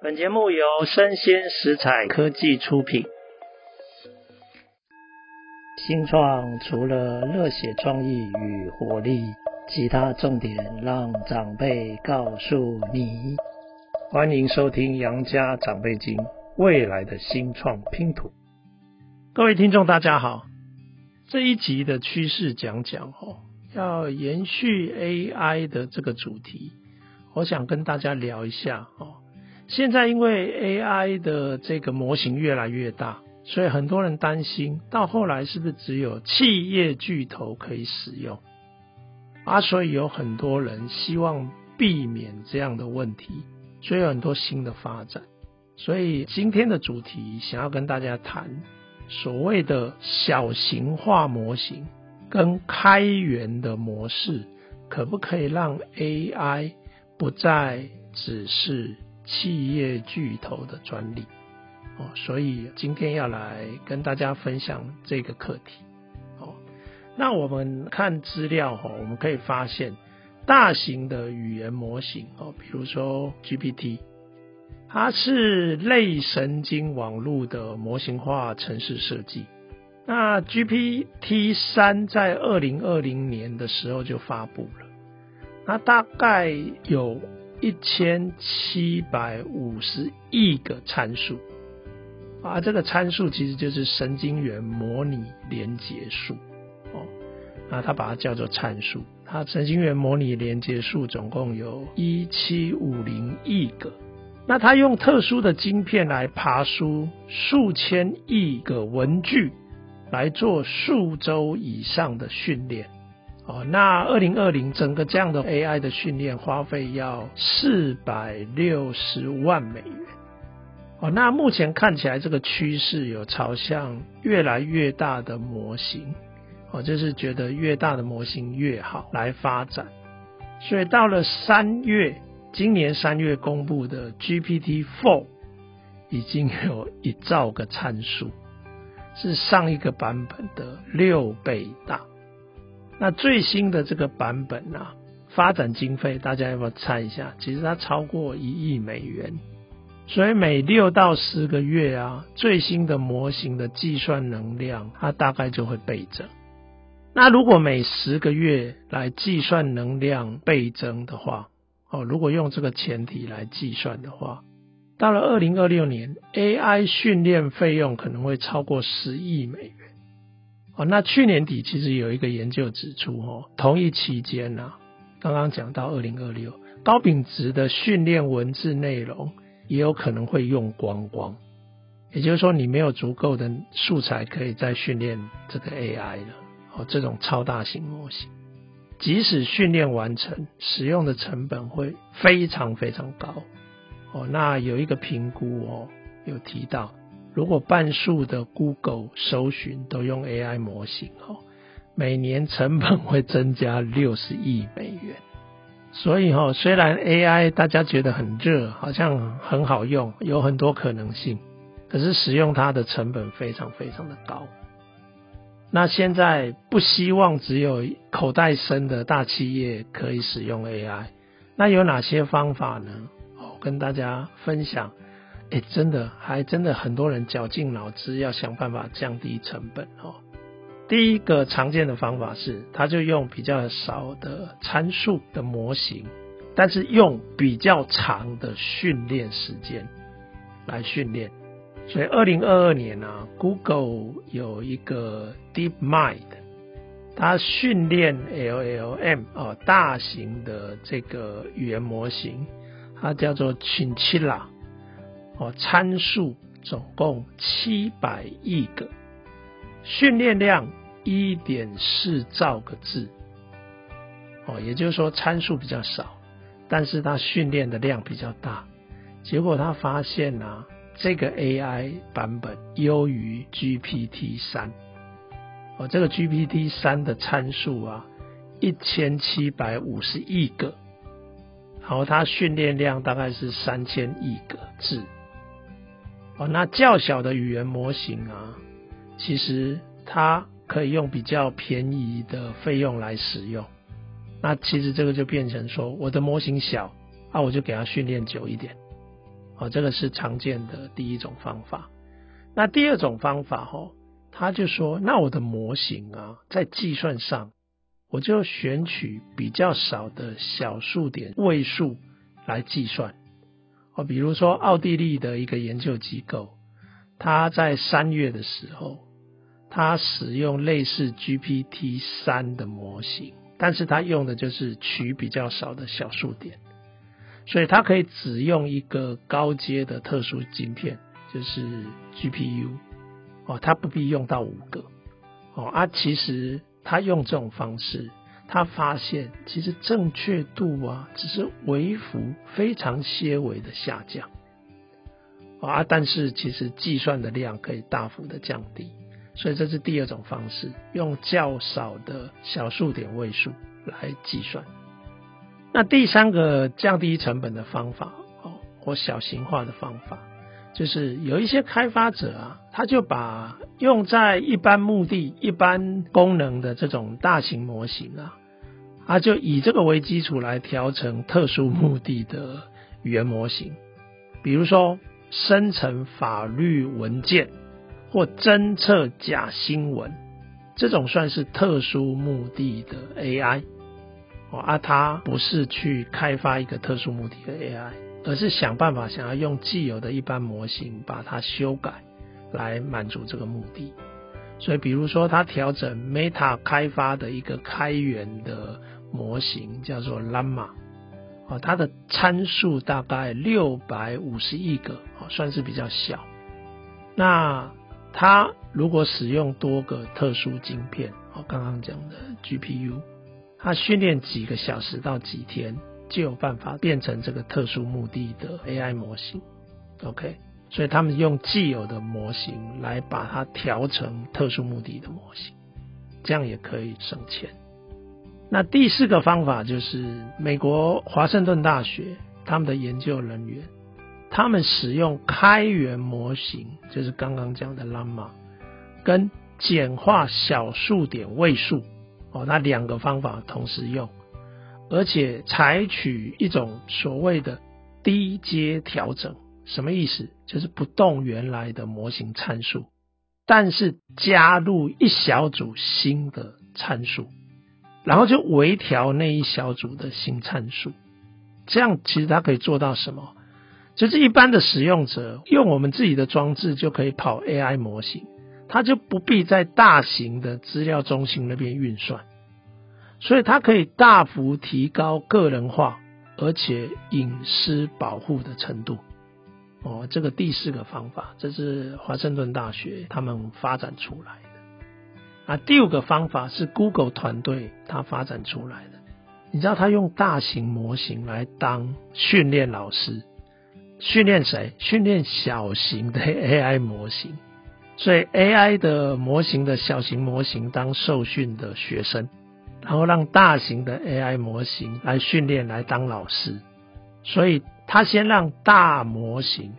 本节目由生鲜食材科技出品。新创除了热血创意与活力，其他重点让长辈告诉你。欢迎收听《杨家长辈经》，未来的新创拼图。各位听众，大家好。这一集的趋势讲讲哦，要延续 AI 的这个主题，我想跟大家聊一下哦。现在因为 AI 的这个模型越来越大，所以很多人担心，到后来是不是只有企业巨头可以使用？啊，所以有很多人希望避免这样的问题，所以有很多新的发展。所以今天的主题想要跟大家谈所谓的小型化模型跟开源的模式，可不可以让 AI 不再只是企业巨头的专利哦，所以今天要来跟大家分享这个课题哦。那我们看资料哈，我们可以发现，大型的语言模型哦，比如说 GPT，它是类神经网络的模型化程式设计。那 GPT 三在二零二零年的时候就发布了，那大概有。一千七百五十亿个参数啊，这个参数其实就是神经元模拟连接数哦，那它把它叫做参数。它神经元模拟连接数总共有一七五零亿个，那它用特殊的晶片来爬梳数千亿个文句，来做数周以上的训练。哦，那二零二零整个这样的 AI 的训练花费要四百六十万美元。哦，那目前看起来这个趋势有朝向越来越大的模型，哦，就是觉得越大的模型越好来发展。所以到了三月，今年三月公布的 GPT Four 已经有一兆个参数，是上一个版本的六倍大。那最新的这个版本啊，发展经费大家要不要猜一下？其实它超过一亿美元，所以每六到十个月啊，最新的模型的计算能量它大概就会倍增。那如果每十个月来计算能量倍增的话，哦，如果用这个前提来计算的话，到了二零二六年，AI 训练费用可能会超过十亿美。哦，那去年底其实有一个研究指出，哦，同一期间呢，刚刚讲到二零二六，高品质的训练文字内容也有可能会用光光，也就是说，你没有足够的素材可以再训练这个 AI 了。哦，这种超大型模型，即使训练完成，使用的成本会非常非常高。哦，那有一个评估哦，有提到。如果半数的 Google 搜寻都用 AI 模型哦，每年成本会增加六十亿美元。所以哈，虽然 AI 大家觉得很热，好像很好用，有很多可能性，可是使用它的成本非常非常的高。那现在不希望只有口袋深的大企业可以使用 AI，那有哪些方法呢？我跟大家分享。哎，真的，还真的很多人绞尽脑汁要想办法降低成本哦。第一个常见的方法是，他就用比较少的参数的模型，但是用比较长的训练时间来训练。所以，二零二二年啊，Google 有一个 DeepMind，它训练 LLM 哦，大型的这个语言模型，它叫做 Chinchilla。哦，参数总共七百亿个，训练量一点四兆个字。哦，也就是说参数比较少，但是它训练的量比较大。结果他发现啊，这个 AI 版本优于 GPT 三。哦，这个 GPT 三的参数啊，一千七百五十亿个，然后它训练量大概是三千亿个字。哦，那较小的语言模型啊，其实它可以用比较便宜的费用来使用。那其实这个就变成说，我的模型小啊，我就给它训练久一点。哦，这个是常见的第一种方法。那第二种方法哦，他就说，那我的模型啊，在计算上，我就选取比较少的小数点位数来计算。哦，比如说奥地利的一个研究机构，他在三月的时候，他使用类似 GPT 三的模型，但是他用的就是取比较少的小数点，所以他可以只用一个高阶的特殊晶片，就是 GPU，哦，他不必用到五个，哦啊，其实他用这种方式，他发现其实正确度啊，只是微幅非常些微的下降，啊，但是其实计算的量可以大幅的降低。所以这是第二种方式，用较少的小数点位数来计算。那第三个降低成本的方法，哦，或小型化的方法，就是有一些开发者啊，他就把用在一般目的、一般功能的这种大型模型啊，他就以这个为基础来调成特殊目的的语言模型，比如说生成法律文件。或侦测假新闻，这种算是特殊目的的 AI 哦，啊，它不是去开发一个特殊目的的 AI，而是想办法想要用既有的一般模型把它修改来满足这个目的。所以，比如说，它调整 Meta 开发的一个开源的模型叫做 Lama 哦，它的参数大概六百五十亿个哦，算是比较小。那它如果使用多个特殊晶片，哦，刚刚讲的 GPU，它训练几个小时到几天，就有办法变成这个特殊目的的 AI 模型。OK，所以他们用既有的模型来把它调成特殊目的的模型，这样也可以省钱。那第四个方法就是美国华盛顿大学他们的研究人员。他们使用开源模型，就是刚刚讲的 l a m a 跟简化小数点位数，哦，那两个方法同时用，而且采取一种所谓的低阶调整，什么意思？就是不动原来的模型参数，但是加入一小组新的参数，然后就微调那一小组的新参数，这样其实它可以做到什么？就是一般的使用者用我们自己的装置就可以跑 AI 模型，它就不必在大型的资料中心那边运算，所以它可以大幅提高个人化而且隐私保护的程度。哦，这个第四个方法，这是华盛顿大学他们发展出来。啊，第五个方法是 Google 团队他发展出来的。你知道他用大型模型来当训练老师。训练谁？训练小型的 AI 模型，所以 AI 的模型的小型模型当受训的学生，然后让大型的 AI 模型来训练来当老师。所以他先让大模型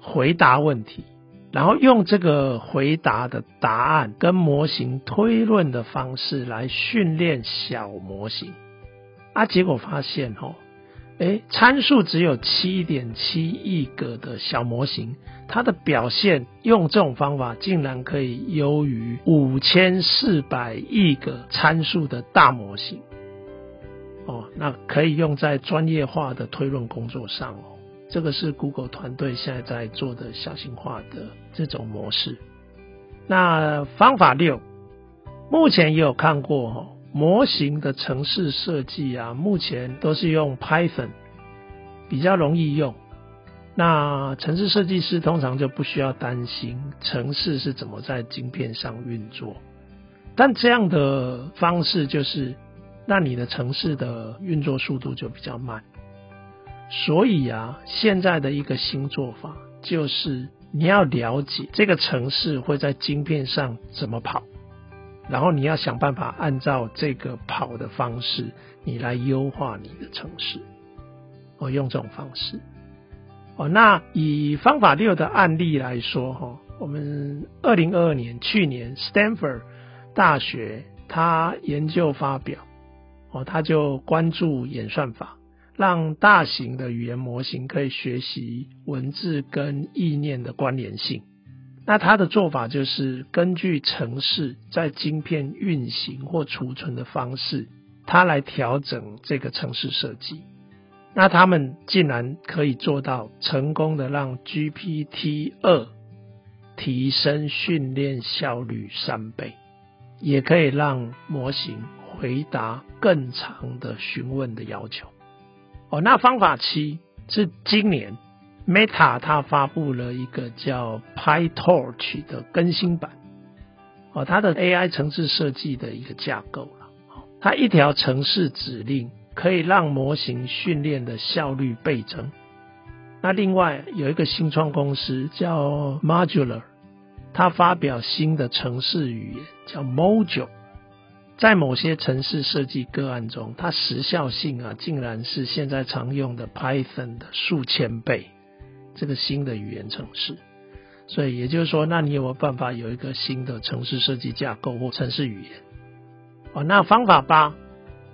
回答问题，然后用这个回答的答案跟模型推论的方式来训练小模型。啊，结果发现哦。诶，参数只有七点七亿个的小模型，它的表现用这种方法竟然可以优于五千四百亿个参数的大模型。哦，那可以用在专业化的推论工作上哦。这个是 Google 团队现在在做的小型化的这种模式。那方法六，目前也有看过哦。模型的城市设计啊，目前都是用 Python，比较容易用。那城市设计师通常就不需要担心城市是怎么在晶片上运作。但这样的方式就是，那你的城市的运作速度就比较慢。所以啊，现在的一个新做法就是，你要了解这个城市会在晶片上怎么跑。然后你要想办法按照这个跑的方式，你来优化你的城市。我用这种方式。哦，那以方法六的案例来说，哈，我们二零二二年去年，Stanford 大学他研究发表，哦，他就关注演算法，让大型的语言模型可以学习文字跟意念的关联性。那它的做法就是根据程式在晶片运行或储存的方式，它来调整这个程式设计。那他们竟然可以做到成功的让 GPT 二提升训练效率三倍，也可以让模型回答更长的询问的要求。哦，那方法七是今年。Meta 它发布了一个叫 PyTorch 的更新版，哦，它的 AI 城市设计的一个架构了。它一条城市指令可以让模型训练的效率倍增。那另外有一个新创公司叫 Modular，它发表新的城市语言叫 Mojo，在某些城市设计个案中，它时效性啊，竟然是现在常用的 Python 的数千倍。这个新的语言程式，所以也就是说，那你有没有办法有一个新的城市设计架构或城市语言？哦，那方法八，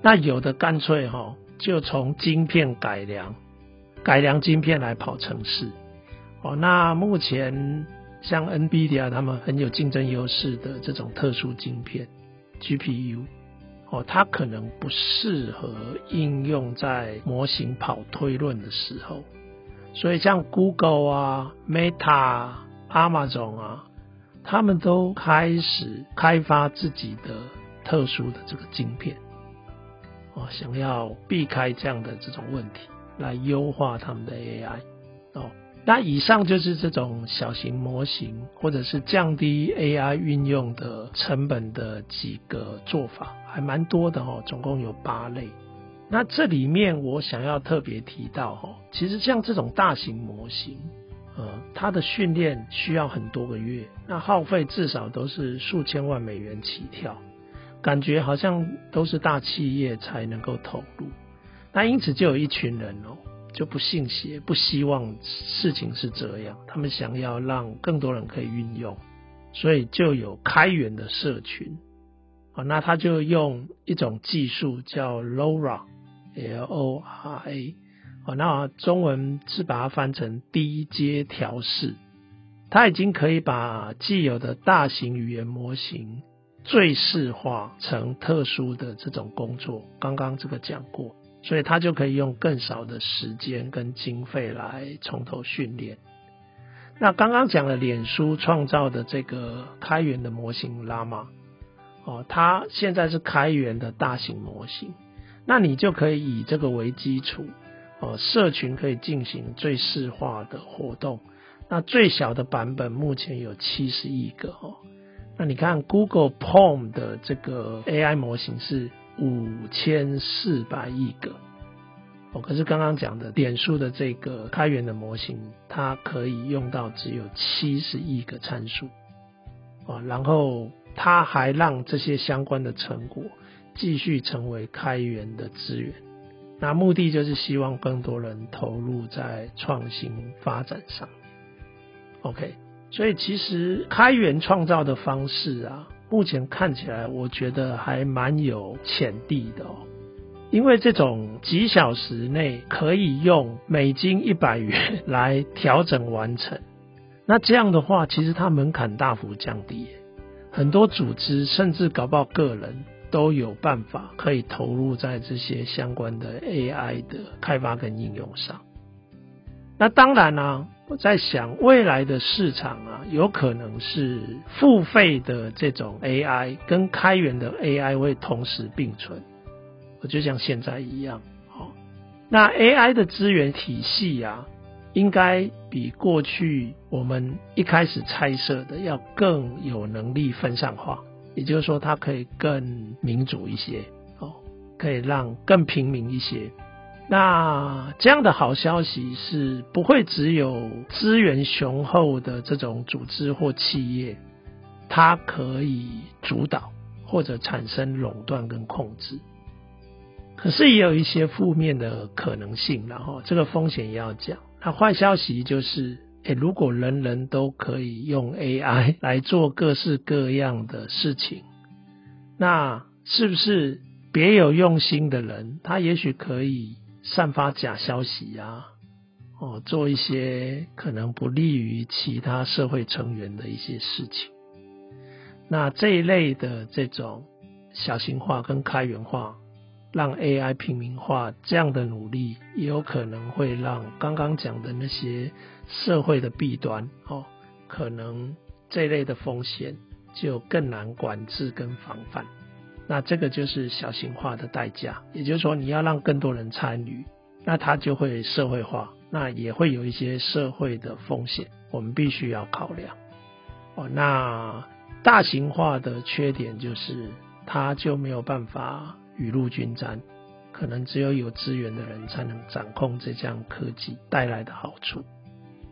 那有的干脆哈、哦，就从晶片改良，改良晶片来跑城市。哦，那目前像 NVIDIA 他们很有竞争优势的这种特殊晶片 GPU，哦，它可能不适合应用在模型跑推论的时候。所以像 Google 啊、Meta、Amazon 啊，他们都开始开发自己的特殊的这个晶片，哦，想要避开这样的这种问题，来优化他们的 AI。哦，那以上就是这种小型模型或者是降低 AI 运用的成本的几个做法，还蛮多的哦，总共有八类。那这里面我想要特别提到哦，其实像这种大型模型，呃，它的训练需要很多个月，那耗费至少都是数千万美元起跳，感觉好像都是大企业才能够投入。那因此就有一群人哦，就不信邪，不希望事情是这样，他们想要让更多人可以运用，所以就有开源的社群，啊，那他就用一种技术叫 LoRA。L O R A，哦，那中文是把它翻成低阶调试，它已经可以把既有的大型语言模型最适化成特殊的这种工作。刚刚这个讲过，所以它就可以用更少的时间跟经费来从头训练。那刚刚讲了脸书创造的这个开源的模型 Llama，哦，它现在是开源的大型模型。那你就可以以这个为基础，哦，社群可以进行最适化的活动。那最小的版本目前有七十亿个哦。那你看 Google PaLM 的这个 AI 模型是五千四百亿个哦，可是刚刚讲的点数的这个开源的模型，它可以用到只有七十亿个参数哦，然后它还让这些相关的成果。继续成为开源的资源，那目的就是希望更多人投入在创新发展上。OK，所以其实开源创造的方式啊，目前看起来我觉得还蛮有潜力的哦。因为这种几小时内可以用美金一百元来调整完成，那这样的话，其实它门槛大幅降低，很多组织甚至搞不好个人。都有办法可以投入在这些相关的 AI 的开发跟应用上。那当然呢、啊，我在想未来的市场啊，有可能是付费的这种 AI 跟开源的 AI 会同时并存。我就像现在一样，好，那 AI 的资源体系啊，应该比过去我们一开始猜测的要更有能力分散化。也就是说，它可以更民主一些，哦，可以让更平民一些。那这样的好消息是，不会只有资源雄厚的这种组织或企业，它可以主导或者产生垄断跟控制。可是也有一些负面的可能性，然后这个风险也要讲。那坏消息就是。诶，如果人人都可以用 AI 来做各式各样的事情，那是不是别有用心的人，他也许可以散发假消息啊，哦，做一些可能不利于其他社会成员的一些事情。那这一类的这种小型化跟开源化，让 AI 平民化这样的努力，也有可能会让刚刚讲的那些社会的弊端哦，可能这类的风险就更难管制跟防范。那这个就是小型化的代价，也就是说你要让更多人参与，那它就会社会化，那也会有一些社会的风险，我们必须要考量。哦，那大型化的缺点就是它就没有办法雨露均沾，可能只有有资源的人才能掌控这项科技带来的好处。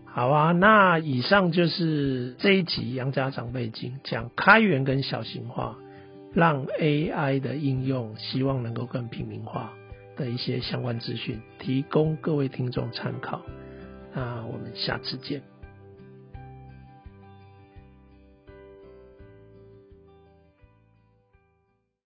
好啊，那以上就是这一集杨家长辈经讲开源跟小型化。让 AI 的应用，希望能够更平民化的一些相关资讯，提供各位听众参考。那我们下次见。